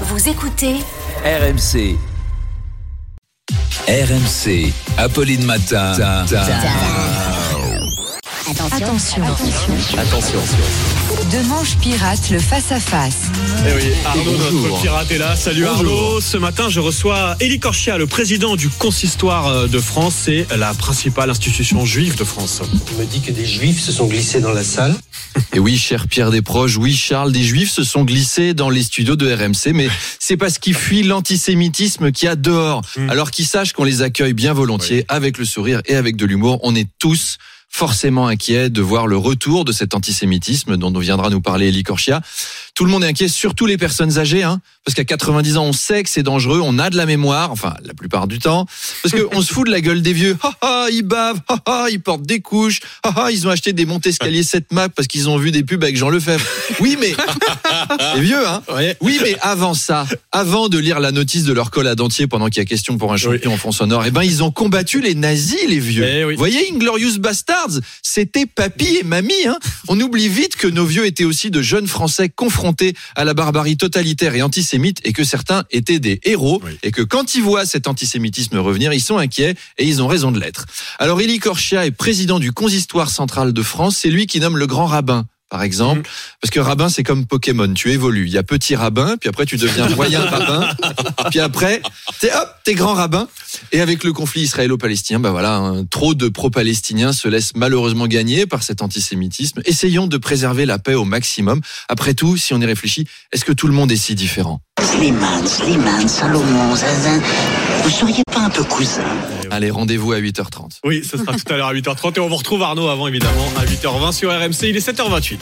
Vous écoutez RMC. RMC. Apolline Matin. Attention. Attention. De manche pirate, le face-à-face. Eh oui, Arnaud, Bonjour. notre pirate est là. Salut Bonjour. Arnaud. Ce matin, je reçois Élie Korchia, le président du Consistoire euh, de France. C'est la principale institution juive de France. On me dit que des juifs se sont glissés dans la salle. Et oui, cher Pierre Desproges, oui, Charles, des Juifs se sont glissés dans les studios de RMC, mais c'est parce qu'ils fuient l'antisémitisme qu'il y a dehors. Mm. Alors qu'ils sachent qu'on les accueille bien volontiers, avec le sourire et avec de l'humour. On est tous forcément inquiets de voir le retour de cet antisémitisme dont nous viendra nous parler Elie Korchia. Tout le monde est inquiet, surtout les personnes âgées, hein, parce qu'à 90 ans, on sait que c'est dangereux, on a de la mémoire, enfin la plupart du temps, parce qu'on se fout de la gueule des vieux. Ha ha, ils bavent, ha ha, ils portent des couches, ha ha, ils ont acheté des montes escaliers 7 map parce qu'ils ont vu des pubs avec Jean Lefebvre. Oui, mais les vieux, hein. Oui, mais avant ça, avant de lire la notice de leur col à dentier pendant qu'il y a question pour un champion en fond sonore, eh ben ils ont combattu les nazis, les vieux. Eh oui. Vous voyez, Inglorious Bastards, c'était papy et mamie. Hein. On oublie vite que nos vieux étaient aussi de jeunes Français confrontés à la barbarie totalitaire et antisémite et que certains étaient des héros Oui. et que quand ils voient cet antisémitisme revenir, ils sont inquiets et ils ont raison de l'être. Alors Élie Korchia est président du consistoire central de France, c'est lui qui nomme le grand rabbin. Par exemple, Mhm. parce que rabbin c'est comme Pokémon, tu évolues. Il y a petit rabbin, puis après tu deviens moyen rabbin, puis après t'es hop, t'es grand rabbin. Et avec le conflit israélo-palestinien, bah voilà, hein, trop de pro-palestiniens se laissent malheureusement gagner par cet antisémitisme. Essayons de préserver la paix au maximum. Après tout, si on y réfléchit, est-ce que tout le monde est si différent? Slimane, Slimane, Salomon, Zinzin, vous seriez pas un peu cousin? Allez, rendez-vous à 8h30. Oui, ce sera tout à l'heure à 8h30 et on vous retrouve Arnaud avant évidemment à 8h20 sur RMC. Il est 7h28.